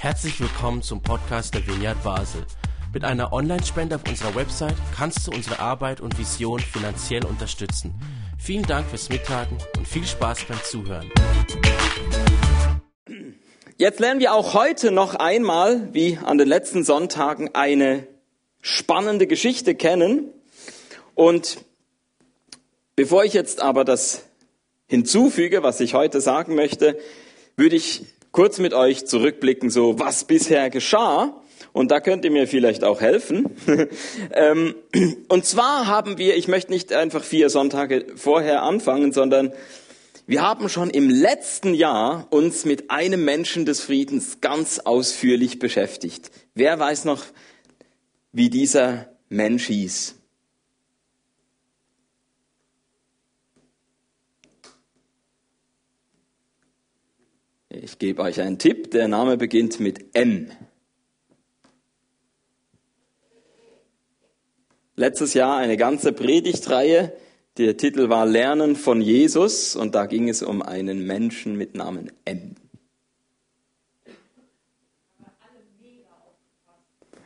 Herzlich willkommen zum Podcast der Vineyard Basel. Mit einer Online-Spende auf unserer Website kannst du unsere Arbeit und Vision finanziell unterstützen. Vielen Dank fürs Mittagen und viel Spaß beim Zuhören. Jetzt lernen wir auch heute noch einmal, wie an den letzten Sonntagen, eine spannende Geschichte kennen. Und bevor ich jetzt aber das hinzufüge, was ich heute sagen möchte, würde ich kurz mit euch zurückblicken, so was bisher geschah. Und da könnt ihr mir vielleicht auch helfen. Ähm, und zwar haben wir, ich möchte nicht einfach vier Sonntage vorher anfangen, sondern wir haben schon im letzten Jahr uns mit einem Menschen des Friedens ganz ausführlich beschäftigt. Wer weiß noch, wie dieser Mensch hieß? Ich gebe euch einen Tipp. Der Name beginnt mit M. Letztes Jahr eine ganze Predigtreihe. Der Titel war Lernen von Jesus und da ging es um einen Menschen mit Namen M.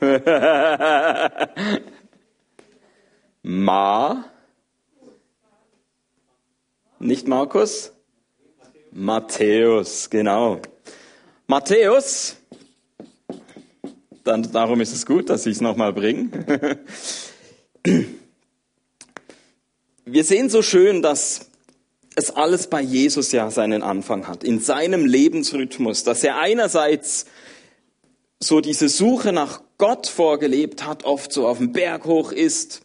Ma. Nicht Markus? Matthäus, genau. Matthäus, dann, darum ist es gut, dass ich es nochmal bringe. Wir sehen so schön, dass es alles bei Jesus ja seinen Anfang hat, in seinem Lebensrhythmus, dass er einerseits so diese Suche nach Gott vorgelebt hat, oft so auf dem Berg hoch ist,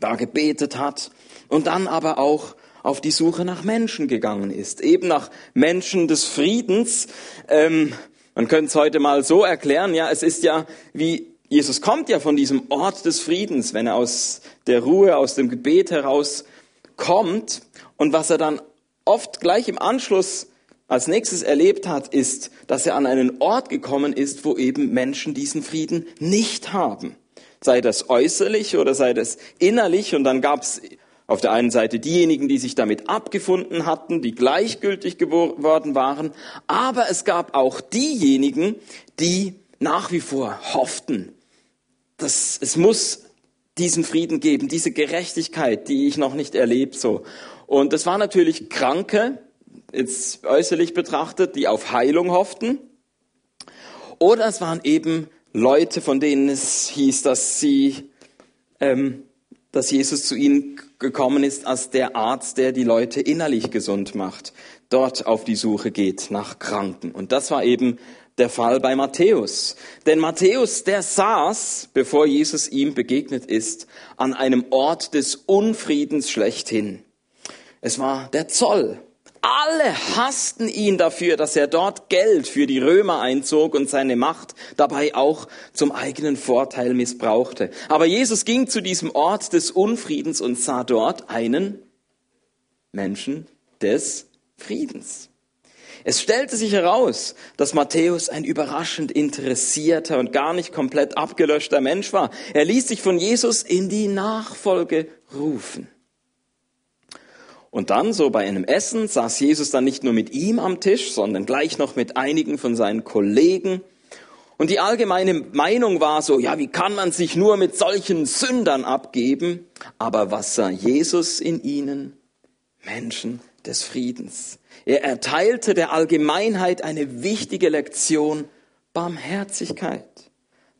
da gebetet hat und dann aber auch auf die Suche nach Menschen gegangen ist, eben nach Menschen des Friedens. Ähm, man könnte es heute mal so erklären, ja, es ist ja wie Jesus kommt ja von diesem Ort des Friedens, wenn er aus der Ruhe, aus dem Gebet heraus kommt. Und was er dann oft gleich im Anschluss als nächstes erlebt hat, ist, dass er an einen Ort gekommen ist, wo eben Menschen diesen Frieden nicht haben. Sei das äußerlich oder sei das innerlich. Und dann gab es auf der einen Seite diejenigen, die sich damit abgefunden hatten, die gleichgültig geworden waren, aber es gab auch diejenigen, die nach wie vor hofften, dass es muss diesen Frieden geben, diese Gerechtigkeit, die ich noch nicht erlebt so. Und das waren natürlich Kranke, jetzt äußerlich betrachtet, die auf Heilung hofften. Oder es waren eben Leute, von denen es hieß, dass sie, ähm, dass Jesus zu ihnen gekommen ist als der Arzt, der die Leute innerlich gesund macht, dort auf die Suche geht nach Kranken. Und das war eben der Fall bei Matthäus. Denn Matthäus, der saß, bevor Jesus ihm begegnet ist, an einem Ort des Unfriedens schlechthin. Es war der Zoll. Alle hassten ihn dafür, dass er dort Geld für die Römer einzog und seine Macht dabei auch zum eigenen Vorteil missbrauchte. Aber Jesus ging zu diesem Ort des Unfriedens und sah dort einen Menschen des Friedens. Es stellte sich heraus, dass Matthäus ein überraschend interessierter und gar nicht komplett abgelöschter Mensch war. Er ließ sich von Jesus in die Nachfolge rufen. Und dann, so bei einem Essen, saß Jesus dann nicht nur mit ihm am Tisch, sondern gleich noch mit einigen von seinen Kollegen. Und die allgemeine Meinung war so, ja, wie kann man sich nur mit solchen Sündern abgeben? Aber was sah Jesus in ihnen? Menschen des Friedens. Er erteilte der Allgemeinheit eine wichtige Lektion Barmherzigkeit.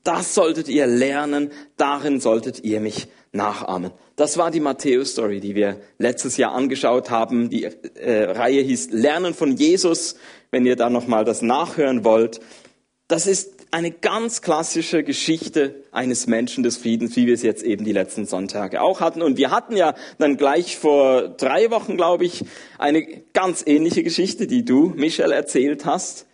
Das solltet ihr lernen, darin solltet ihr mich nachahmen. Das war die Matthäus-Story, die wir letztes Jahr angeschaut haben. Die äh, Reihe hieß Lernen von Jesus. Wenn ihr da nochmal das nachhören wollt, das ist eine ganz klassische Geschichte eines Menschen des Friedens, wie wir es jetzt eben die letzten Sonntage auch hatten. Und wir hatten ja dann gleich vor drei Wochen, glaube ich, eine ganz ähnliche Geschichte, die du, Michel, erzählt hast.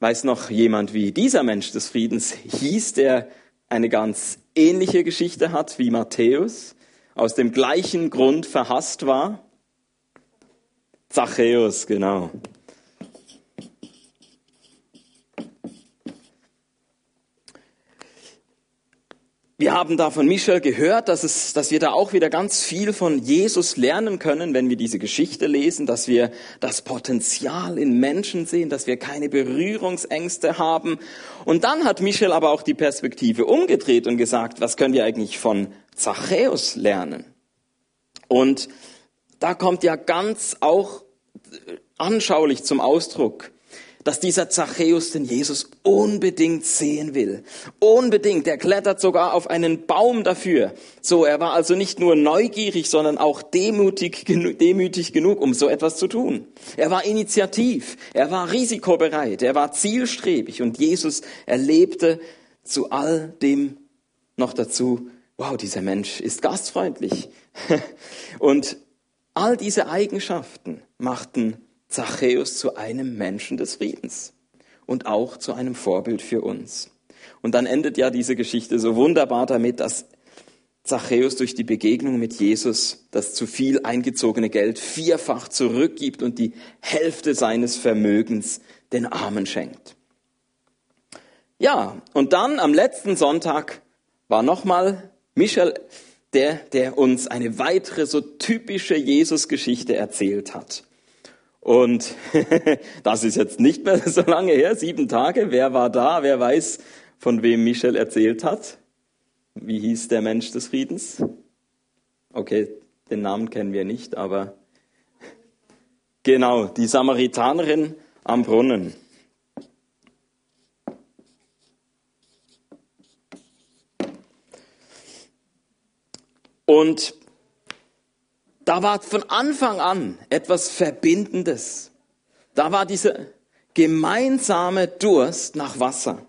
Weiß noch jemand, wie dieser Mensch des Friedens hieß, der eine ganz ähnliche Geschichte hat wie Matthäus? aus dem gleichen Grund verhasst war? Zachäus, genau. Wir haben da von Michel gehört, dass, es, dass wir da auch wieder ganz viel von Jesus lernen können, wenn wir diese Geschichte lesen, dass wir das Potenzial in Menschen sehen, dass wir keine Berührungsängste haben. Und dann hat Michel aber auch die Perspektive umgedreht und gesagt, was können wir eigentlich von Zachäus lernen? Und da kommt ja ganz auch anschaulich zum Ausdruck, dass dieser Zachäus den Jesus unbedingt sehen will. Unbedingt. Er klettert sogar auf einen Baum dafür. So, er war also nicht nur neugierig, sondern auch demütig, demütig genug, um so etwas zu tun. Er war initiativ. Er war risikobereit. Er war zielstrebig. Und Jesus erlebte zu all dem noch dazu, wow, dieser Mensch ist gastfreundlich. Und all diese Eigenschaften machten Zachäus zu einem Menschen des Friedens und auch zu einem Vorbild für uns. Und dann endet ja diese Geschichte so wunderbar damit, dass Zachäus durch die Begegnung mit Jesus das zu viel eingezogene Geld vierfach zurückgibt und die Hälfte seines Vermögens den Armen schenkt. Ja, und dann am letzten Sonntag war nochmal Michel der, der uns eine weitere so typische Jesus-Geschichte erzählt hat. Und das ist jetzt nicht mehr so lange her, sieben Tage. Wer war da? Wer weiß, von wem Michel erzählt hat? Wie hieß der Mensch des Friedens? Okay, den Namen kennen wir nicht, aber genau, die Samaritanerin am Brunnen. Und da war von Anfang an etwas Verbindendes. Da war dieser gemeinsame Durst nach Wasser.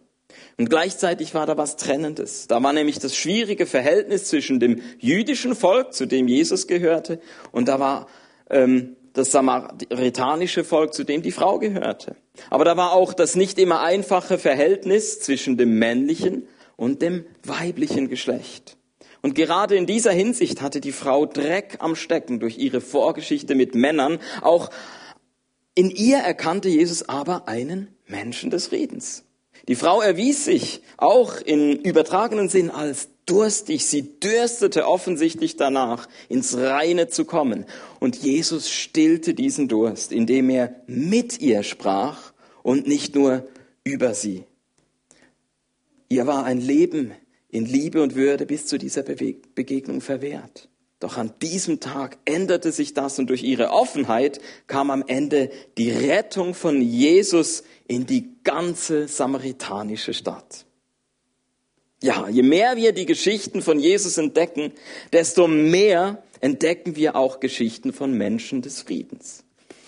Und gleichzeitig war da was Trennendes. Da war nämlich das schwierige Verhältnis zwischen dem jüdischen Volk, zu dem Jesus gehörte, und da war ähm, das samaritanische Volk, zu dem die Frau gehörte. Aber da war auch das nicht immer einfache Verhältnis zwischen dem männlichen und dem weiblichen Geschlecht. Und gerade in dieser Hinsicht hatte die Frau Dreck am Stecken durch ihre Vorgeschichte mit Männern. Auch in ihr erkannte Jesus aber einen Menschen des Friedens. Die Frau erwies sich auch in übertragenen Sinn als durstig. Sie dürstete offensichtlich danach, ins Reine zu kommen. Und Jesus stillte diesen Durst, indem er mit ihr sprach und nicht nur über sie. Ihr war ein Leben in Liebe und Würde bis zu dieser Begegnung verwehrt. Doch an diesem Tag änderte sich das und durch ihre Offenheit kam am Ende die Rettung von Jesus in die ganze samaritanische Stadt. Ja, je mehr wir die Geschichten von Jesus entdecken, desto mehr entdecken wir auch Geschichten von Menschen des Friedens.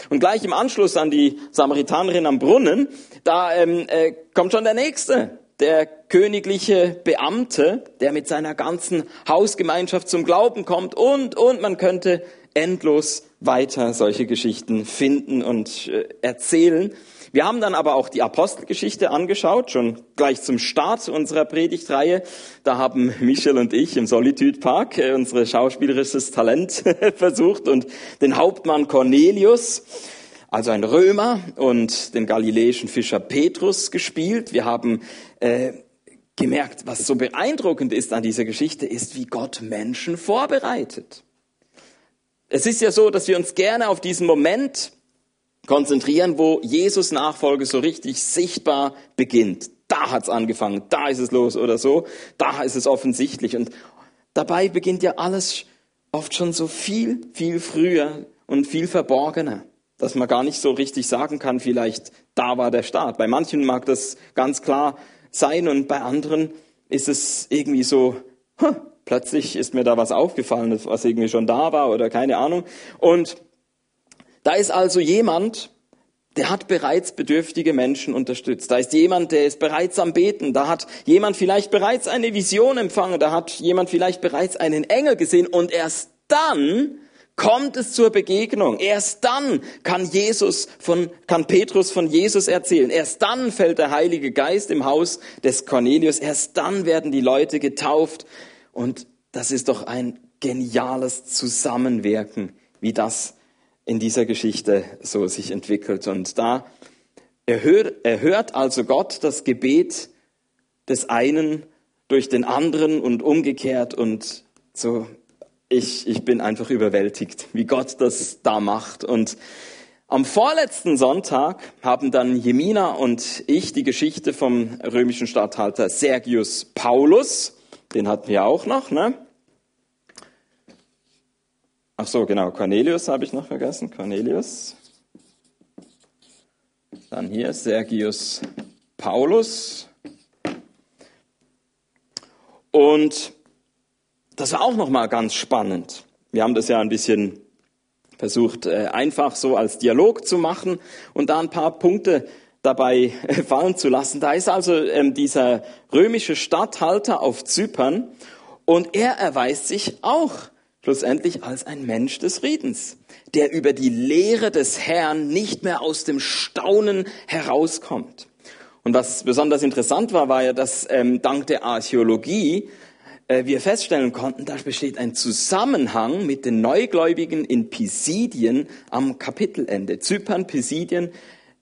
Und gleich im Anschluss an die Samaritanerin am Brunnen, da ähm, äh, kommt schon der nächste der königliche Beamte, der mit seiner ganzen Hausgemeinschaft zum Glauben kommt und, und man könnte endlos weiter solche Geschichten finden und äh, erzählen. Wir haben dann aber auch die Apostelgeschichte angeschaut, schon gleich zum Start unserer Predigtreihe. Da haben Michel und ich im Solitude Park äh, unsere schauspielerisches Talent versucht und den Hauptmann Cornelius also ein Römer und den galiläischen Fischer Petrus gespielt. Wir haben äh, gemerkt, was so beeindruckend ist an dieser Geschichte, ist, wie Gott Menschen vorbereitet. Es ist ja so, dass wir uns gerne auf diesen Moment konzentrieren, wo Jesus Nachfolge so richtig sichtbar beginnt. Da hat's angefangen, da ist es los oder so, da ist es offensichtlich. Und dabei beginnt ja alles oft schon so viel, viel früher und viel verborgener dass man gar nicht so richtig sagen kann, vielleicht da war der Start. Bei manchen mag das ganz klar sein und bei anderen ist es irgendwie so, huh, plötzlich ist mir da was aufgefallen, was irgendwie schon da war oder keine Ahnung. Und da ist also jemand, der hat bereits bedürftige Menschen unterstützt. Da ist jemand, der ist bereits am Beten. Da hat jemand vielleicht bereits eine Vision empfangen. Da hat jemand vielleicht bereits einen Engel gesehen. Und erst dann kommt es zur Begegnung. Erst dann kann Jesus von, kann Petrus von Jesus erzählen. Erst dann fällt der Heilige Geist im Haus des Cornelius. Erst dann werden die Leute getauft. Und das ist doch ein geniales Zusammenwirken, wie das in dieser Geschichte so sich entwickelt. Und da erhört, erhört also Gott das Gebet des einen durch den anderen und umgekehrt und so. Ich, ich bin einfach überwältigt, wie Gott das da macht. Und am vorletzten Sonntag haben dann Jemina und ich die Geschichte vom römischen Statthalter Sergius Paulus, den hatten wir auch noch, ne? Ach so, genau, Cornelius habe ich noch vergessen, Cornelius. Dann hier Sergius Paulus. Und das war auch noch mal ganz spannend. Wir haben das ja ein bisschen versucht, äh, einfach so als Dialog zu machen und da ein paar Punkte dabei äh, fallen zu lassen. Da ist also ähm, dieser römische Statthalter auf Zypern und er erweist sich auch schlussendlich als ein Mensch des Friedens, der über die Lehre des Herrn nicht mehr aus dem Staunen herauskommt. Und was besonders interessant war, war ja, dass ähm, dank der Archäologie wir feststellen konnten, da besteht ein Zusammenhang mit den Neugläubigen in Pisidien am Kapitelende. Zypern, Pisidien,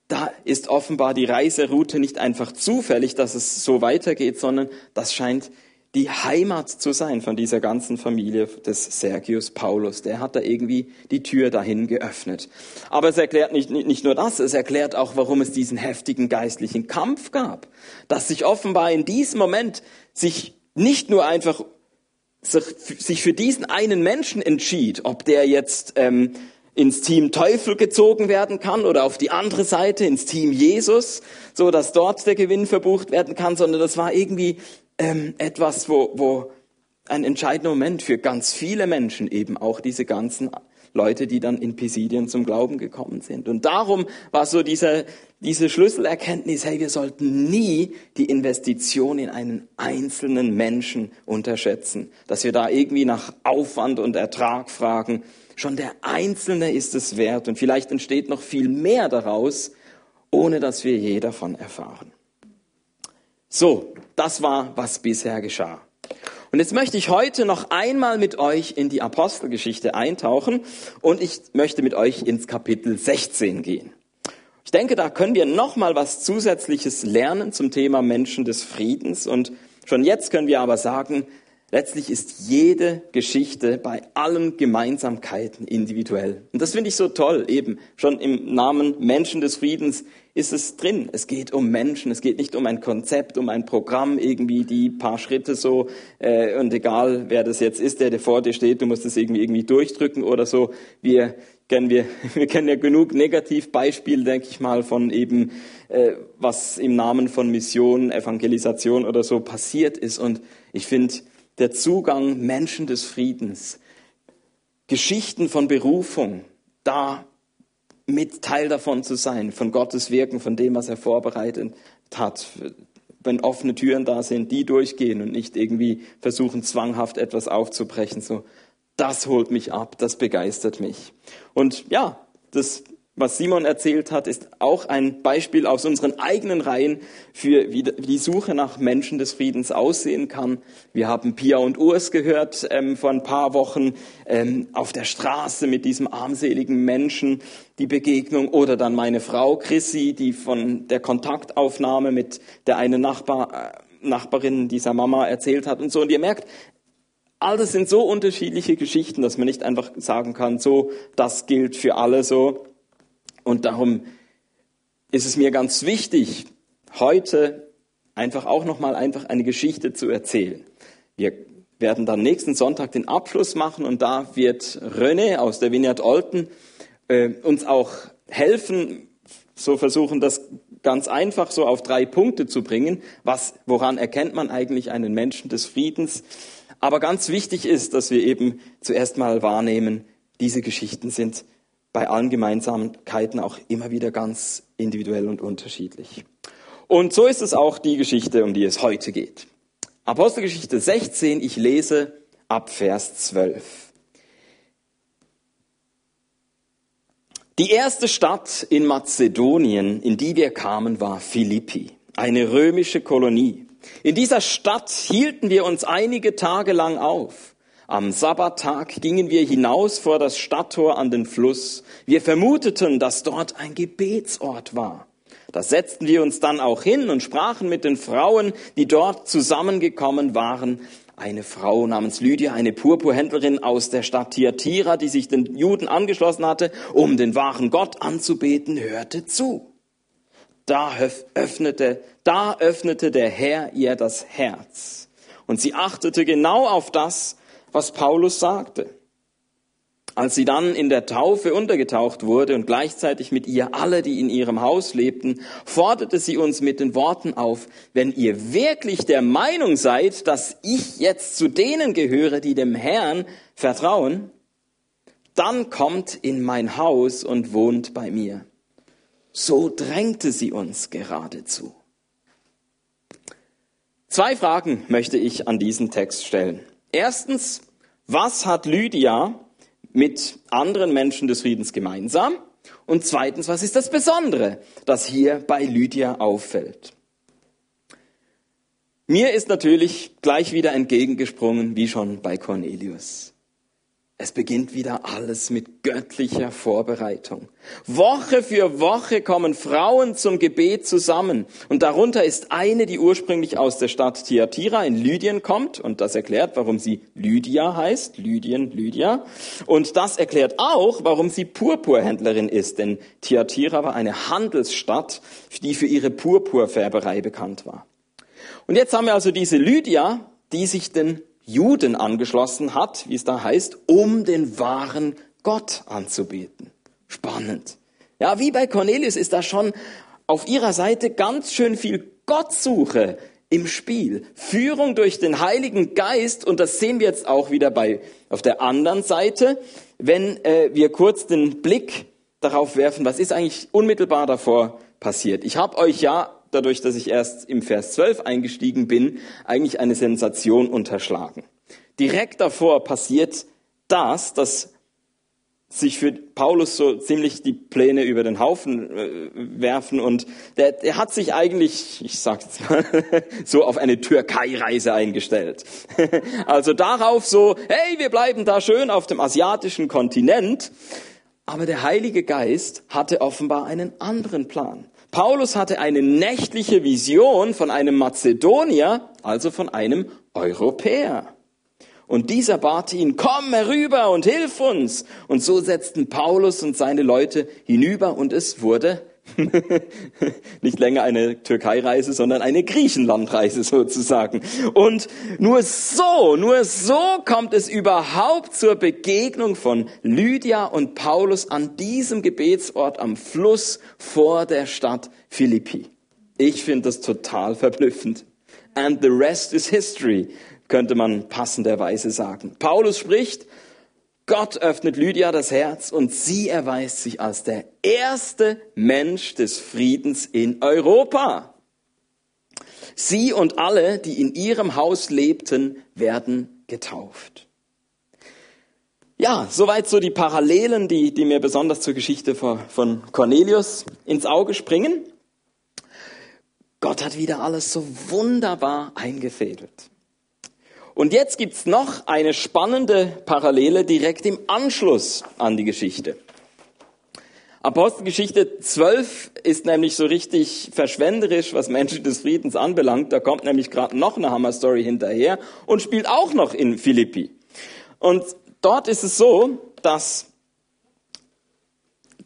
da ist offenbar die Reiseroute nicht einfach zufällig, dass es so weitergeht, sondern das scheint die Heimat zu sein von dieser ganzen Familie des Sergius Paulus. Der hat da irgendwie die Tür dahin geöffnet. Aber es erklärt nicht, nicht nur das, es erklärt auch, warum es diesen heftigen geistlichen Kampf gab. Dass sich offenbar in diesem Moment sich nicht nur einfach sich für diesen einen Menschen entschied, ob der jetzt ähm, ins Team Teufel gezogen werden kann oder auf die andere Seite ins Team Jesus, so dass dort der Gewinn verbucht werden kann, sondern das war irgendwie ähm, etwas, wo, wo ein entscheidender Moment für ganz viele Menschen eben auch diese ganzen Leute, die dann in Pisidien zum Glauben gekommen sind. Und darum war so diese, diese Schlüsselerkenntnis, hey, wir sollten nie die Investition in einen einzelnen Menschen unterschätzen, dass wir da irgendwie nach Aufwand und Ertrag fragen. Schon der Einzelne ist es wert und vielleicht entsteht noch viel mehr daraus, ohne dass wir je davon erfahren. So, das war, was bisher geschah. Und jetzt möchte ich heute noch einmal mit euch in die Apostelgeschichte eintauchen und ich möchte mit euch ins Kapitel 16 gehen. Ich denke, da können wir noch mal was Zusätzliches lernen zum Thema Menschen des Friedens und schon jetzt können wir aber sagen, letztlich ist jede Geschichte bei allen Gemeinsamkeiten individuell. Und das finde ich so toll, eben schon im Namen Menschen des Friedens ist es drin. Es geht um Menschen, es geht nicht um ein Konzept, um ein Programm, irgendwie die paar Schritte so äh, und egal wer das jetzt ist, der, der vor dir steht, du musst es irgendwie irgendwie durchdrücken oder so. Wir kennen wir, wir kennen ja genug Negativbeispiele, denke ich mal, von eben äh, was im Namen von Mission, Evangelisation oder so passiert ist. Und ich finde der Zugang Menschen des Friedens, Geschichten von Berufung, da mit Teil davon zu sein, von Gottes Wirken, von dem, was er vorbereitet hat. Wenn offene Türen da sind, die durchgehen und nicht irgendwie versuchen, zwanghaft etwas aufzubrechen. So, das holt mich ab, das begeistert mich. Und ja, das was Simon erzählt hat, ist auch ein Beispiel aus unseren eigenen Reihen für wie die Suche nach Menschen des Friedens aussehen kann. Wir haben Pia und Urs gehört ähm, vor ein paar Wochen ähm, auf der Straße mit diesem armseligen Menschen die Begegnung oder dann meine Frau Chrissy, die von der Kontaktaufnahme mit der einen Nachbar, äh, Nachbarin dieser Mama erzählt hat und so. Und ihr merkt, all das sind so unterschiedliche Geschichten, dass man nicht einfach sagen kann, so, das gilt für alle so. Und darum ist es mir ganz wichtig, heute einfach auch nochmal einfach eine Geschichte zu erzählen. Wir werden dann nächsten Sonntag den Abschluss machen und da wird René aus der Vineyard Olten äh, uns auch helfen, so versuchen das ganz einfach so auf drei Punkte zu bringen. Was, woran erkennt man eigentlich einen Menschen des Friedens? Aber ganz wichtig ist, dass wir eben zuerst mal wahrnehmen, diese Geschichten sind bei allen Gemeinsamkeiten auch immer wieder ganz individuell und unterschiedlich. Und so ist es auch die Geschichte, um die es heute geht. Apostelgeschichte 16, ich lese ab Vers 12. Die erste Stadt in Mazedonien, in die wir kamen, war Philippi, eine römische Kolonie. In dieser Stadt hielten wir uns einige Tage lang auf. Am Sabbattag gingen wir hinaus vor das Stadttor an den Fluss. Wir vermuteten, dass dort ein Gebetsort war. Da setzten wir uns dann auch hin und sprachen mit den Frauen, die dort zusammengekommen waren. Eine Frau namens Lydia, eine Purpurhändlerin aus der Stadt Thyatira, die sich den Juden angeschlossen hatte, um den wahren Gott anzubeten, hörte zu. Da öffnete, da öffnete der Herr ihr das Herz. Und sie achtete genau auf das, was Paulus sagte. Als sie dann in der Taufe untergetaucht wurde und gleichzeitig mit ihr alle, die in ihrem Haus lebten, forderte sie uns mit den Worten auf, wenn ihr wirklich der Meinung seid, dass ich jetzt zu denen gehöre, die dem Herrn vertrauen, dann kommt in mein Haus und wohnt bei mir. So drängte sie uns geradezu. Zwei Fragen möchte ich an diesen Text stellen. Erstens, was hat Lydia mit anderen Menschen des Friedens gemeinsam? Und zweitens, was ist das Besondere, das hier bei Lydia auffällt? Mir ist natürlich gleich wieder entgegengesprungen, wie schon bei Cornelius. Es beginnt wieder alles mit göttlicher Vorbereitung. Woche für Woche kommen Frauen zum Gebet zusammen. Und darunter ist eine, die ursprünglich aus der Stadt Thyatira in Lydien kommt. Und das erklärt, warum sie Lydia heißt. Lydien, Lydia. Und das erklärt auch, warum sie Purpurhändlerin ist. Denn Thyatira war eine Handelsstadt, die für ihre Purpurfärberei bekannt war. Und jetzt haben wir also diese Lydia, die sich den Juden angeschlossen hat, wie es da heißt, um den wahren Gott anzubeten. Spannend. Ja, wie bei Cornelius ist da schon auf ihrer Seite ganz schön viel Gottsuche im Spiel. Führung durch den Heiligen Geist, und das sehen wir jetzt auch wieder bei, auf der anderen Seite, wenn äh, wir kurz den Blick darauf werfen, was ist eigentlich unmittelbar davor passiert. Ich habe euch ja dadurch, dass ich erst im Vers 12 eingestiegen bin, eigentlich eine Sensation unterschlagen. Direkt davor passiert das, dass sich für Paulus so ziemlich die Pläne über den Haufen äh, werfen und der, der hat sich eigentlich, ich sag jetzt mal, so auf eine Türkei-Reise eingestellt. also darauf so, hey, wir bleiben da schön auf dem asiatischen Kontinent. Aber der Heilige Geist hatte offenbar einen anderen Plan. Paulus hatte eine nächtliche Vision von einem Mazedonier, also von einem Europäer. Und dieser bat ihn, komm herüber und hilf uns. Und so setzten Paulus und seine Leute hinüber und es wurde Nicht länger eine Türkei-Reise, sondern eine Griechenland-Reise sozusagen. Und nur so, nur so kommt es überhaupt zur Begegnung von Lydia und Paulus an diesem Gebetsort am Fluss vor der Stadt Philippi. Ich finde das total verblüffend. And the rest is history, könnte man passenderweise sagen. Paulus spricht, Gott öffnet Lydia das Herz und sie erweist sich als der erste Mensch des Friedens in Europa. Sie und alle, die in ihrem Haus lebten, werden getauft. Ja, soweit so die Parallelen, die, die mir besonders zur Geschichte von Cornelius ins Auge springen. Gott hat wieder alles so wunderbar eingefädelt. Und jetzt gibt's noch eine spannende Parallele direkt im Anschluss an die Geschichte. Apostelgeschichte 12 ist nämlich so richtig verschwenderisch, was Menschen des Friedens anbelangt. Da kommt nämlich gerade noch eine Hammer-Story hinterher und spielt auch noch in Philippi. Und dort ist es so, dass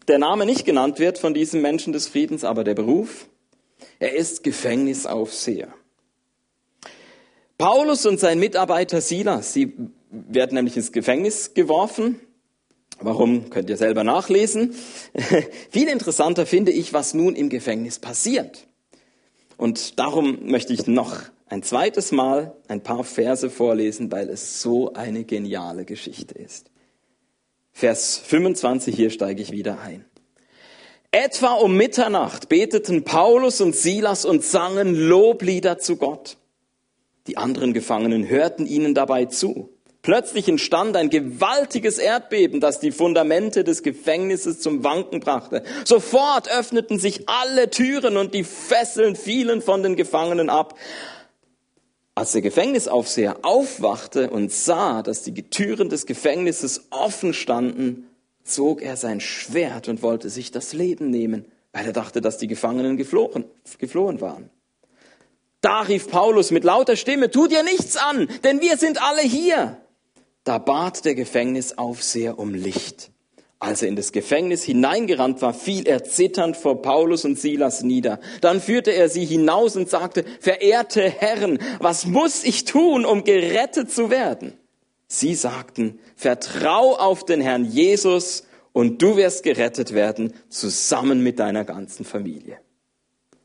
der Name nicht genannt wird von diesem Menschen des Friedens, aber der Beruf. Er ist Gefängnisaufseher. Paulus und sein Mitarbeiter Silas, sie werden nämlich ins Gefängnis geworfen. Warum, könnt ihr selber nachlesen. Viel interessanter finde ich, was nun im Gefängnis passiert. Und darum möchte ich noch ein zweites Mal ein paar Verse vorlesen, weil es so eine geniale Geschichte ist. Vers 25, hier steige ich wieder ein. Etwa um Mitternacht beteten Paulus und Silas und sangen Loblieder zu Gott. Die anderen Gefangenen hörten ihnen dabei zu. Plötzlich entstand ein gewaltiges Erdbeben, das die Fundamente des Gefängnisses zum Wanken brachte. Sofort öffneten sich alle Türen und die Fesseln fielen von den Gefangenen ab. Als der Gefängnisaufseher aufwachte und sah, dass die Türen des Gefängnisses offen standen, zog er sein Schwert und wollte sich das Leben nehmen. weil er dachte, dass die Gefangenen geflohen, geflohen waren. Da rief Paulus mit lauter Stimme, tu dir nichts an, denn wir sind alle hier. Da bat der Gefängnisaufseher um Licht. Als er in das Gefängnis hineingerannt war, fiel er zitternd vor Paulus und Silas nieder. Dann führte er sie hinaus und sagte, verehrte Herren, was muss ich tun, um gerettet zu werden? Sie sagten, vertrau auf den Herrn Jesus und du wirst gerettet werden, zusammen mit deiner ganzen Familie.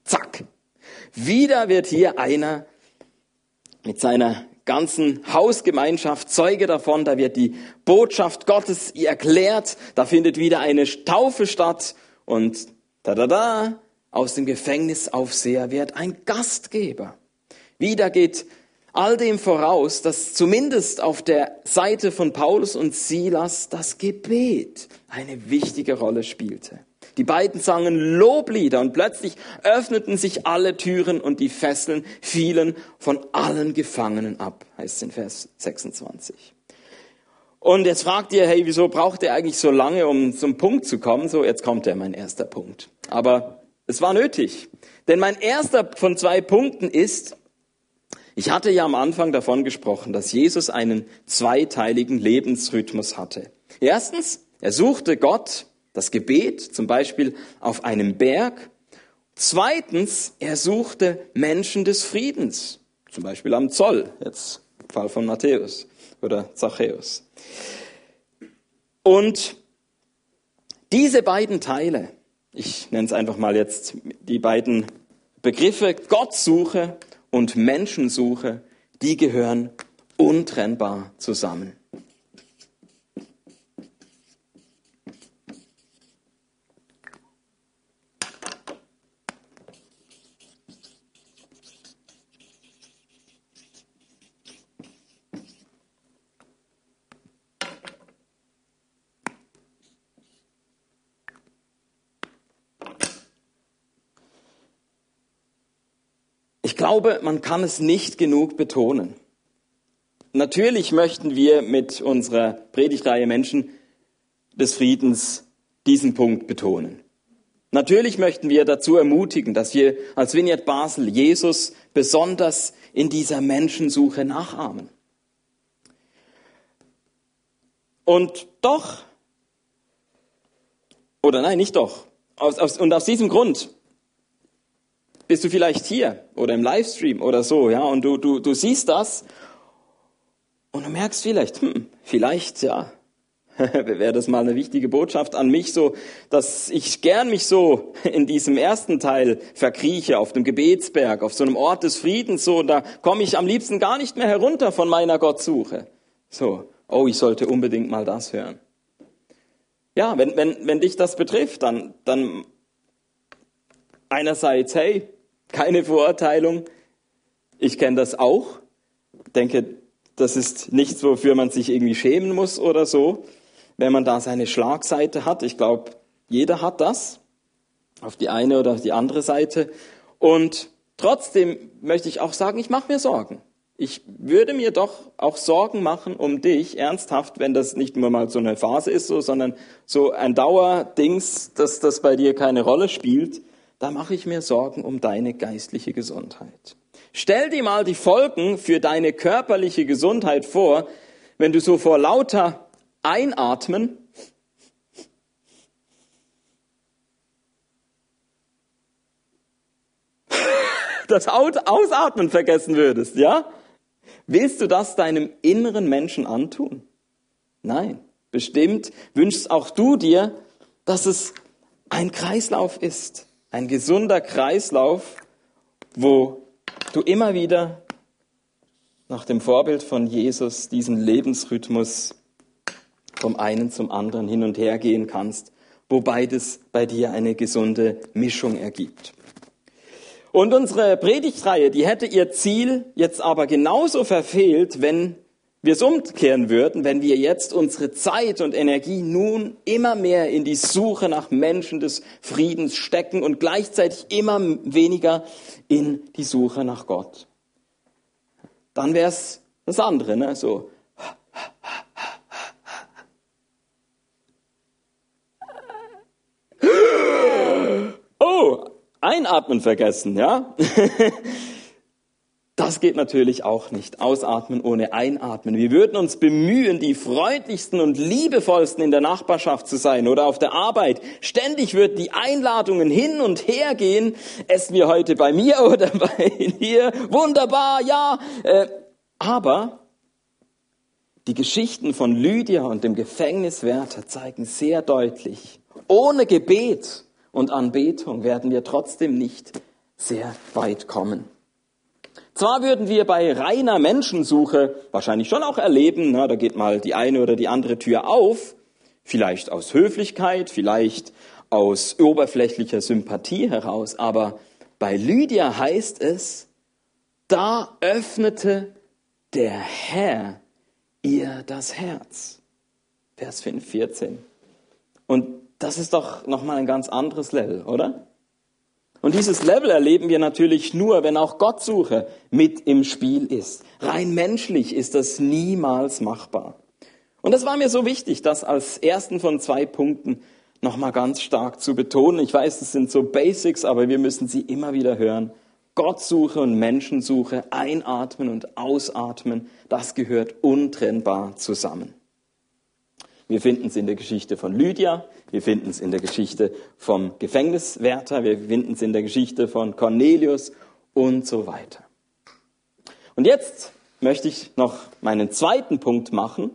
Zack. Wieder wird hier einer mit seiner ganzen Hausgemeinschaft Zeuge davon, da wird die Botschaft Gottes erklärt, da findet wieder eine Taufe statt und da da da, aus dem Gefängnisaufseher wird ein Gastgeber. Wieder geht all dem voraus, dass zumindest auf der Seite von Paulus und Silas das Gebet eine wichtige Rolle spielte. Die beiden sangen Loblieder und plötzlich öffneten sich alle Türen und die Fesseln fielen von allen Gefangenen ab, heißt es in Vers 26. Und jetzt fragt ihr, hey, wieso braucht ihr eigentlich so lange, um zum Punkt zu kommen? So, jetzt kommt ja mein erster Punkt. Aber es war nötig. Denn mein erster von zwei Punkten ist, ich hatte ja am Anfang davon gesprochen, dass Jesus einen zweiteiligen Lebensrhythmus hatte. Erstens, er suchte Gott das Gebet, zum Beispiel auf einem Berg. Zweitens, er suchte Menschen des Friedens, zum Beispiel am Zoll, jetzt Fall von Matthäus oder Zachäus. Und diese beiden Teile, ich nenne es einfach mal jetzt die beiden Begriffe Gottsuche und Menschensuche, die gehören untrennbar zusammen. Glaube, man kann es nicht genug betonen. Natürlich möchten wir mit unserer Predigtreihe Menschen des Friedens diesen Punkt betonen. Natürlich möchten wir dazu ermutigen, dass wir als Vignette Basel Jesus besonders in dieser Menschensuche nachahmen. Und doch, oder nein, nicht doch, aus, aus, und aus diesem Grund bist du vielleicht hier oder im Livestream oder so, ja, und du, du, du siehst das und du merkst vielleicht, hm, vielleicht, ja, wäre das mal eine wichtige Botschaft an mich, so, dass ich gern mich so in diesem ersten Teil verkrieche, auf dem Gebetsberg, auf so einem Ort des Friedens, so, da komme ich am liebsten gar nicht mehr herunter von meiner Gottsuche. So, oh, ich sollte unbedingt mal das hören. Ja, wenn, wenn, wenn dich das betrifft, dann, dann einerseits, hey, keine Verurteilung. Ich kenne das auch. Denke, das ist nichts, wofür man sich irgendwie schämen muss oder so, wenn man da seine Schlagseite hat. Ich glaube, jeder hat das auf die eine oder die andere Seite. Und trotzdem möchte ich auch sagen, ich mache mir Sorgen. Ich würde mir doch auch Sorgen machen um dich, ernsthaft, wenn das nicht nur mal so eine Phase ist, so, sondern so ein Dauerdings, dass das bei dir keine Rolle spielt da mache ich mir Sorgen um deine geistliche Gesundheit. Stell dir mal die Folgen für deine körperliche Gesundheit vor, wenn du so vor lauter Einatmen das Ausatmen vergessen würdest, ja? Willst du das deinem inneren Menschen antun? Nein, bestimmt wünschst auch du dir, dass es ein Kreislauf ist, ein gesunder Kreislauf, wo du immer wieder nach dem Vorbild von Jesus diesen Lebensrhythmus vom einen zum anderen hin und her gehen kannst, wo beides bei dir eine gesunde Mischung ergibt. Und unsere Predigtreihe, die hätte ihr Ziel jetzt aber genauso verfehlt, wenn wir es umkehren würden, wenn wir jetzt unsere Zeit und Energie nun immer mehr in die Suche nach Menschen des Friedens stecken und gleichzeitig immer weniger in die Suche nach Gott. Dann wäre es das andere, ne? so. Einatmen vergessen, ja? Das geht natürlich auch nicht. Ausatmen ohne Einatmen. Wir würden uns bemühen, die freundlichsten und liebevollsten in der Nachbarschaft zu sein oder auf der Arbeit. Ständig würden die Einladungen hin und her gehen. Essen wir heute bei mir oder bei dir? Wunderbar, ja. Äh, aber die Geschichten von Lydia und dem Gefängniswärter zeigen sehr deutlich, ohne Gebet und Anbetung werden wir trotzdem nicht sehr weit kommen. Zwar würden wir bei reiner Menschensuche wahrscheinlich schon auch erleben, na, da geht mal die eine oder die andere Tür auf, vielleicht aus Höflichkeit, vielleicht aus oberflächlicher Sympathie heraus, aber bei Lydia heißt es, da öffnete der Herr ihr das Herz. Vers 5, 14. Und das ist doch nochmal ein ganz anderes Level, oder? Und dieses Level erleben wir natürlich nur, wenn auch Gottsuche mit im Spiel ist. Rein menschlich ist das niemals machbar. Und das war mir so wichtig, das als ersten von zwei Punkten nochmal ganz stark zu betonen. Ich weiß, das sind so Basics, aber wir müssen sie immer wieder hören. Gottsuche und Menschensuche, einatmen und ausatmen, das gehört untrennbar zusammen. Wir finden es in der Geschichte von Lydia, wir finden es in der Geschichte vom Gefängniswärter, wir finden es in der Geschichte von Cornelius und so weiter. Und jetzt möchte ich noch meinen zweiten Punkt machen.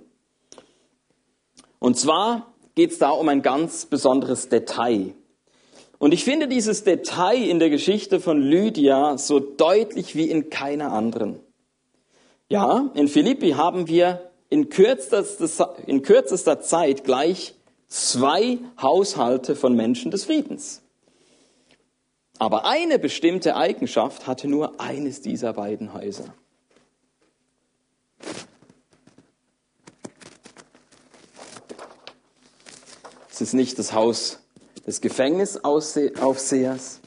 Und zwar geht es da um ein ganz besonderes Detail. Und ich finde dieses Detail in der Geschichte von Lydia so deutlich wie in keiner anderen. Ja, in Philippi haben wir in kürzester, in kürzester Zeit gleich zwei Haushalte von Menschen des Friedens. Aber eine bestimmte Eigenschaft hatte nur eines dieser beiden Häuser. Es ist nicht das Haus des Gefängnisaufsehers,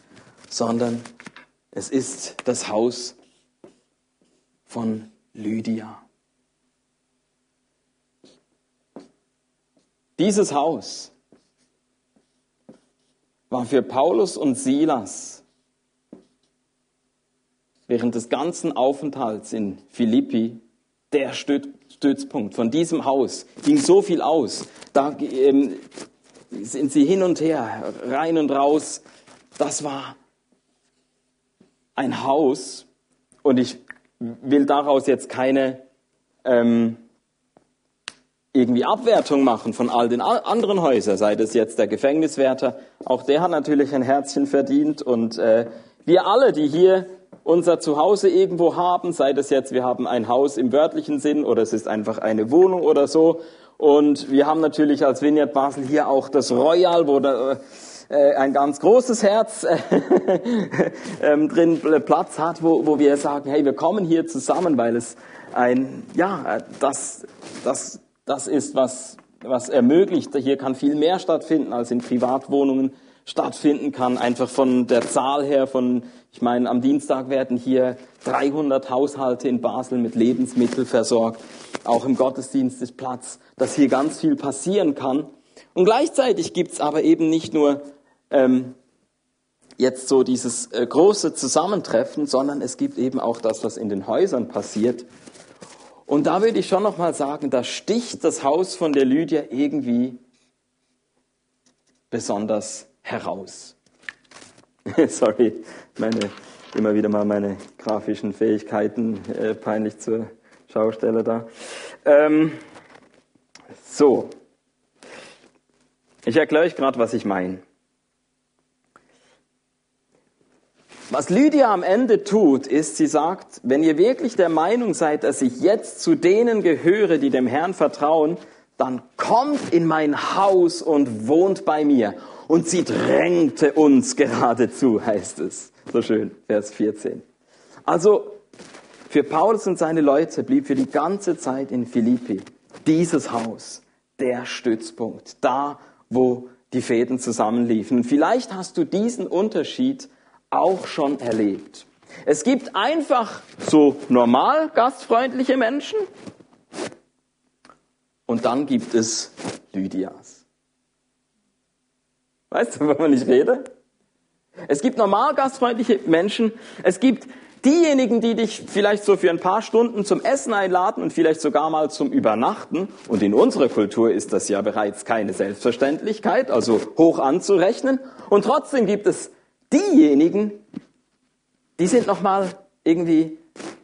sondern es ist das Haus von Lydia. Dieses Haus war für Paulus und Silas während des ganzen Aufenthalts in Philippi der Stützpunkt. Von diesem Haus ging so viel aus. Da ähm, sind sie hin und her, rein und raus. Das war ein Haus und ich will daraus jetzt keine ähm, irgendwie Abwertung machen von all den anderen Häusern, sei das jetzt der Gefängniswärter, auch der hat natürlich ein Herzchen verdient und äh, wir alle, die hier unser Zuhause irgendwo haben, sei das jetzt, wir haben ein Haus im wörtlichen Sinn oder es ist einfach eine Wohnung oder so. Und wir haben natürlich als Vineyard Basel hier auch das Royal, wo da, äh, ein ganz großes Herz äh, ähm, drin Platz hat, wo, wo wir sagen, hey, wir kommen hier zusammen, weil es ein, ja, das, das das ist, was, was ermöglicht. Hier kann viel mehr stattfinden, als in Privatwohnungen stattfinden kann. Einfach von der Zahl her von, ich meine, am Dienstag werden hier 300 Haushalte in Basel mit Lebensmitteln versorgt. Auch im Gottesdienst ist Platz, dass hier ganz viel passieren kann. Und gleichzeitig gibt's aber eben nicht nur ähm, jetzt so dieses äh, große Zusammentreffen, sondern es gibt eben auch das, was in den Häusern passiert. Und da würde ich schon noch mal sagen, da sticht das Haus von der Lydia irgendwie besonders heraus. Sorry, meine, immer wieder mal meine grafischen Fähigkeiten äh, peinlich zur Schaustelle da. Ähm, so, ich erkläre euch gerade, was ich meine. Was Lydia am Ende tut, ist, sie sagt, wenn ihr wirklich der Meinung seid, dass ich jetzt zu denen gehöre, die dem Herrn vertrauen, dann kommt in mein Haus und wohnt bei mir. Und sie drängte uns geradezu, heißt es. So schön, Vers 14. Also, für Paulus und seine Leute blieb für die ganze Zeit in Philippi dieses Haus der Stützpunkt, da, wo die Fäden zusammenliefen. vielleicht hast du diesen Unterschied auch schon erlebt. Es gibt einfach so normal gastfreundliche Menschen und dann gibt es Lydias. Weißt du, wovon ich rede? Es gibt normal gastfreundliche Menschen. Es gibt diejenigen, die dich vielleicht so für ein paar Stunden zum Essen einladen und vielleicht sogar mal zum Übernachten. Und in unserer Kultur ist das ja bereits keine Selbstverständlichkeit, also hoch anzurechnen. Und trotzdem gibt es diejenigen, die sind nochmal irgendwie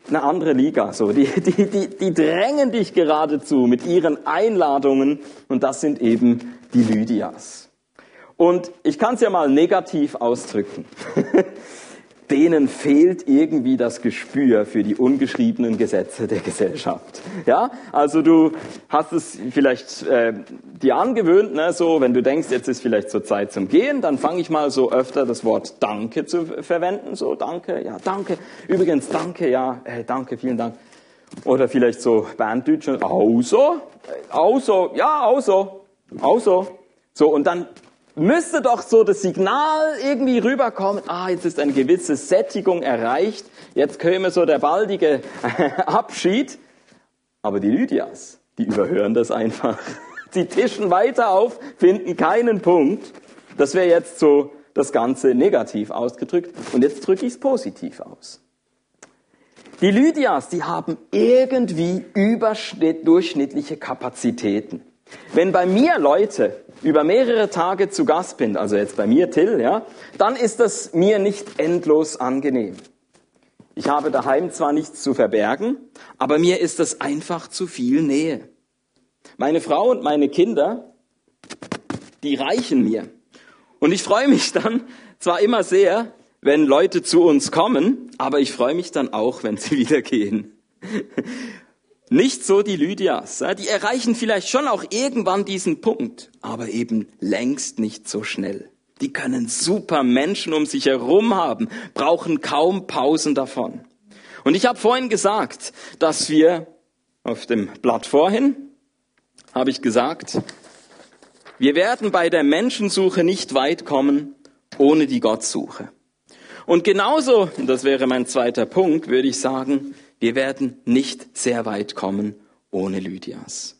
eine andere Liga. So, die, die, die, die drängen dich geradezu mit ihren Einladungen und das sind eben die Lydias. Und ich kann es ja mal negativ ausdrücken. denen fehlt irgendwie das Gespür für die ungeschriebenen Gesetze der Gesellschaft. Ja, also du hast es vielleicht äh, dir angewöhnt, ne, so wenn du denkst, jetzt ist vielleicht zur Zeit zum Gehen, dann fange ich mal so öfter das Wort Danke zu verwenden, so Danke, ja Danke, übrigens Danke, ja hey, Danke, vielen Dank. Oder vielleicht so Banddeutsch, außer, außer, ja außer, außer. So und dann müsste doch so das Signal irgendwie rüberkommen, ah, jetzt ist eine gewisse Sättigung erreicht, jetzt käme so der baldige Abschied. Aber die Lydias, die überhören das einfach. Sie tischen weiter auf, finden keinen Punkt. Das wäre jetzt so das Ganze negativ ausgedrückt. Und jetzt drücke ich es positiv aus. Die Lydias, die haben irgendwie überdurchschnittliche Kapazitäten. Wenn bei mir Leute über mehrere Tage zu Gast bin, also jetzt bei mir Till, ja, dann ist das mir nicht endlos angenehm. Ich habe daheim zwar nichts zu verbergen, aber mir ist das einfach zu viel Nähe. Meine Frau und meine Kinder, die reichen mir. Und ich freue mich dann zwar immer sehr, wenn Leute zu uns kommen, aber ich freue mich dann auch, wenn sie wieder gehen. Nicht so die Lydias. Die erreichen vielleicht schon auch irgendwann diesen Punkt, aber eben längst nicht so schnell. Die können super Menschen um sich herum haben, brauchen kaum Pausen davon. Und ich habe vorhin gesagt, dass wir auf dem Blatt vorhin, habe ich gesagt, wir werden bei der Menschensuche nicht weit kommen ohne die Gottsuche. Und genauso, und das wäre mein zweiter Punkt, würde ich sagen, wir werden nicht sehr weit kommen ohne Lydias.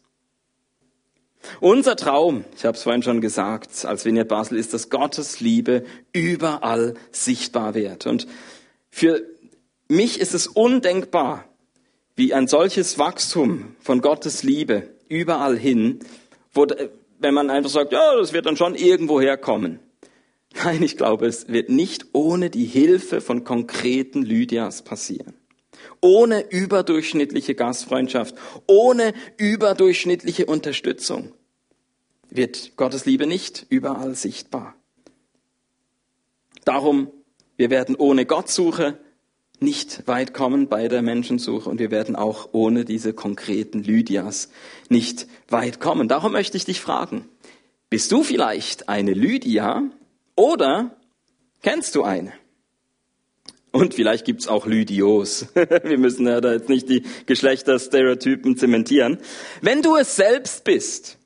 Unser Traum, ich habe es vorhin schon gesagt, als Vignette Basel, ist, dass Gottes Liebe überall sichtbar wird. Und für mich ist es undenkbar, wie ein solches Wachstum von Gottes Liebe überall hin, wo, wenn man einfach sagt, ja, das wird dann schon irgendwo herkommen. Nein, ich glaube, es wird nicht ohne die Hilfe von konkreten Lydias passieren ohne überdurchschnittliche Gastfreundschaft, ohne überdurchschnittliche Unterstützung wird Gottes Liebe nicht überall sichtbar. Darum, wir werden ohne Gottsuche nicht weit kommen bei der Menschensuche und wir werden auch ohne diese konkreten Lydias nicht weit kommen. Darum möchte ich dich fragen, bist du vielleicht eine Lydia oder kennst du eine? Und vielleicht gibt's auch Lydios. Wir müssen ja da jetzt nicht die Geschlechterstereotypen zementieren. Wenn du es selbst bist,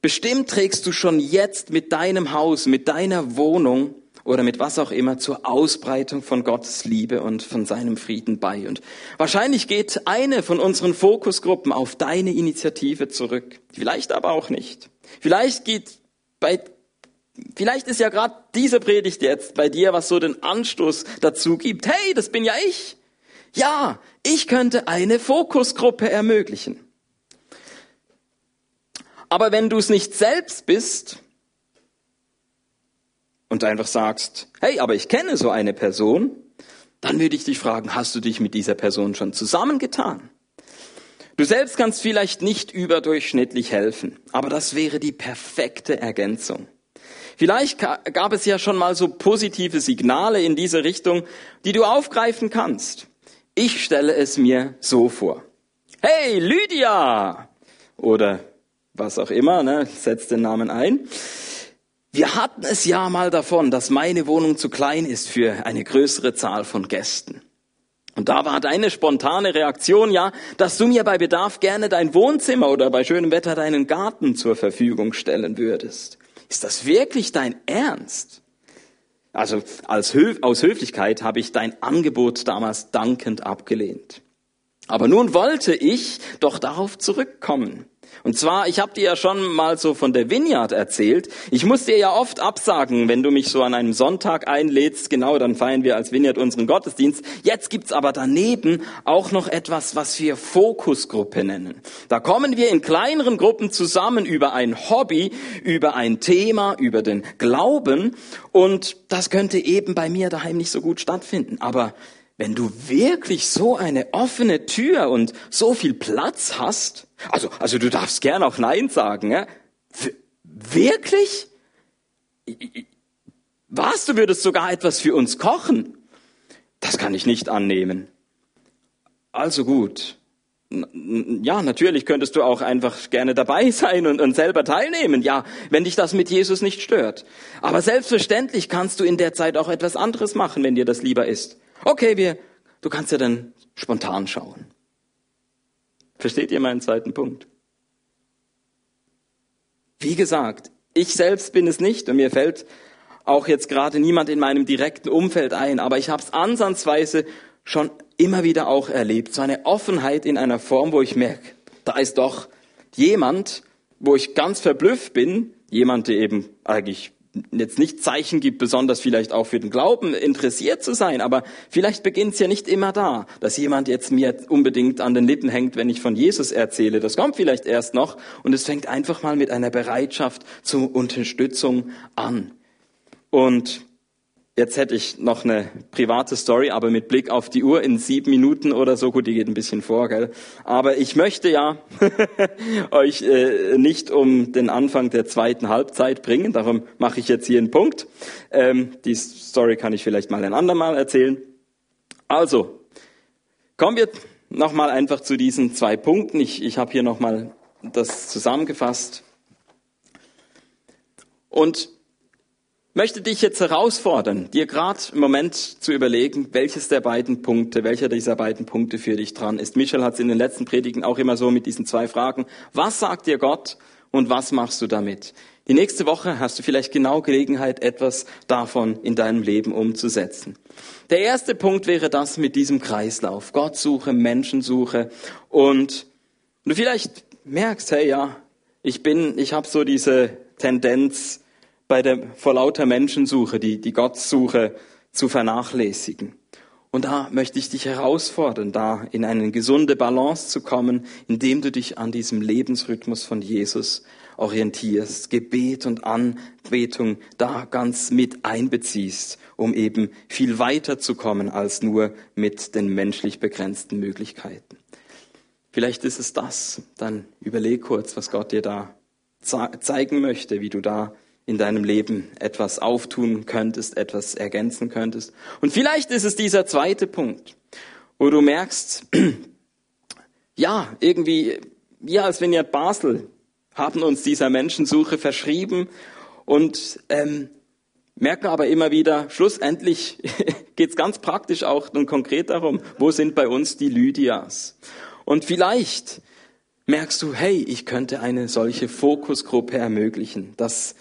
bestimmt trägst du schon jetzt mit deinem Haus, mit deiner Wohnung oder mit was auch immer zur Ausbreitung von Gottes Liebe und von seinem Frieden bei. Und wahrscheinlich geht eine von unseren Fokusgruppen auf deine Initiative zurück. Vielleicht aber auch nicht. Vielleicht geht bei Vielleicht ist ja gerade diese Predigt jetzt bei dir, was so den Anstoß dazu gibt. Hey, das bin ja ich. Ja, ich könnte eine Fokusgruppe ermöglichen. Aber wenn du es nicht selbst bist und einfach sagst, hey, aber ich kenne so eine Person, dann würde ich dich fragen, hast du dich mit dieser Person schon zusammengetan? Du selbst kannst vielleicht nicht überdurchschnittlich helfen, aber das wäre die perfekte Ergänzung. Vielleicht gab es ja schon mal so positive Signale in diese Richtung, die du aufgreifen kannst. Ich stelle es mir so vor. Hey, Lydia! Oder was auch immer, ne? setz den Namen ein. Wir hatten es ja mal davon, dass meine Wohnung zu klein ist für eine größere Zahl von Gästen. Und da war deine spontane Reaktion ja, dass du mir bei Bedarf gerne dein Wohnzimmer oder bei schönem Wetter deinen Garten zur Verfügung stellen würdest. Ist das wirklich dein Ernst? Also als Höf aus Höflichkeit habe ich dein Angebot damals dankend abgelehnt. Aber nun wollte ich doch darauf zurückkommen. Und zwar, ich habe dir ja schon mal so von der Vineyard erzählt. Ich muss dir ja oft absagen, wenn du mich so an einem Sonntag einlädst. Genau, dann feiern wir als Vineyard unseren Gottesdienst. Jetzt gibt's aber daneben auch noch etwas, was wir Fokusgruppe nennen. Da kommen wir in kleineren Gruppen zusammen über ein Hobby, über ein Thema, über den Glauben. Und das könnte eben bei mir daheim nicht so gut stattfinden. Aber wenn du wirklich so eine offene Tür und so viel Platz hast, also, also du darfst gern auch Nein sagen, ja? wirklich? Was, du würdest sogar etwas für uns kochen? Das kann ich nicht annehmen. Also gut. Ja, natürlich könntest du auch einfach gerne dabei sein und, und selber teilnehmen, ja, wenn dich das mit Jesus nicht stört. Aber selbstverständlich kannst du in der Zeit auch etwas anderes machen, wenn dir das lieber ist. Okay, wir, du kannst ja dann spontan schauen. Versteht ihr meinen zweiten Punkt? Wie gesagt, ich selbst bin es nicht und mir fällt auch jetzt gerade niemand in meinem direkten Umfeld ein, aber ich habe es ansatzweise schon immer wieder auch erlebt. So eine Offenheit in einer Form, wo ich merke, da ist doch jemand, wo ich ganz verblüfft bin, jemand, der eben eigentlich jetzt nicht Zeichen gibt, besonders vielleicht auch für den Glauben interessiert zu sein, aber vielleicht beginnt es ja nicht immer da, dass jemand jetzt mir unbedingt an den Lippen hängt, wenn ich von Jesus erzähle. Das kommt vielleicht erst noch und es fängt einfach mal mit einer Bereitschaft zur Unterstützung an. Und Jetzt hätte ich noch eine private Story, aber mit Blick auf die Uhr in sieben Minuten oder so, gut, die geht ein bisschen vor, gell? Aber ich möchte ja euch äh, nicht um den Anfang der zweiten Halbzeit bringen, darum mache ich jetzt hier einen Punkt. Ähm, die Story kann ich vielleicht mal ein andermal erzählen. Also, kommen wir nochmal einfach zu diesen zwei Punkten. Ich, ich habe hier nochmal das zusammengefasst. Und möchte dich jetzt herausfordern, dir gerade im Moment zu überlegen, welches der beiden Punkte, welcher dieser beiden Punkte für dich dran ist. Michel hat es in den letzten Predigen auch immer so mit diesen zwei Fragen. Was sagt dir Gott und was machst du damit? Die nächste Woche hast du vielleicht genau Gelegenheit, etwas davon in deinem Leben umzusetzen. Der erste Punkt wäre das mit diesem Kreislauf. Gott suche, Menschensuche und du vielleicht merkst, hey ja, ich bin, ich habe so diese Tendenz, bei der vor lauter Menschensuche, die, die Gottsuche zu vernachlässigen. Und da möchte ich dich herausfordern, da in eine gesunde Balance zu kommen, indem du dich an diesem Lebensrhythmus von Jesus orientierst, Gebet und Anbetung da ganz mit einbeziehst, um eben viel weiter zu kommen als nur mit den menschlich begrenzten Möglichkeiten. Vielleicht ist es das. Dann überleg kurz, was Gott dir da zeigen möchte, wie du da in deinem Leben etwas auftun könntest, etwas ergänzen könntest. Und vielleicht ist es dieser zweite Punkt, wo du merkst, ja, irgendwie, wir als Vineyard Basel haben uns dieser Menschensuche verschrieben und ähm, merken aber immer wieder, schlussendlich geht es ganz praktisch auch und konkret darum, wo sind bei uns die Lydias? Und vielleicht merkst du, hey, ich könnte eine solche Fokusgruppe ermöglichen, dass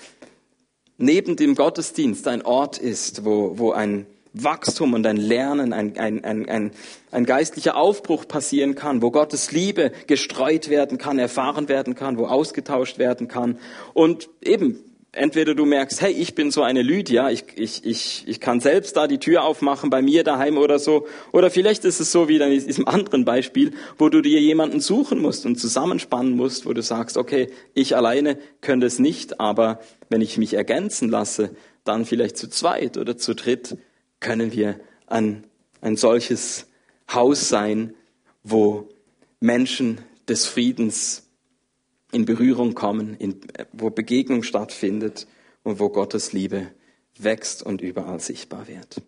neben dem Gottesdienst ein Ort ist, wo, wo ein Wachstum und ein Lernen, ein, ein, ein, ein, ein geistlicher Aufbruch passieren kann, wo Gottes Liebe gestreut werden kann, erfahren werden kann, wo ausgetauscht werden kann. Und eben, entweder du merkst, hey, ich bin so eine Lydia, ich, ich, ich, ich kann selbst da die Tür aufmachen bei mir daheim oder so. Oder vielleicht ist es so wie in diesem anderen Beispiel, wo du dir jemanden suchen musst und zusammenspannen musst, wo du sagst, okay, ich alleine könnte es nicht, aber wenn ich mich ergänzen lasse, dann vielleicht zu zweit oder zu dritt können wir ein, ein solches Haus sein, wo Menschen des Friedens in Berührung kommen, in, wo Begegnung stattfindet und wo Gottes Liebe wächst und überall sichtbar wird.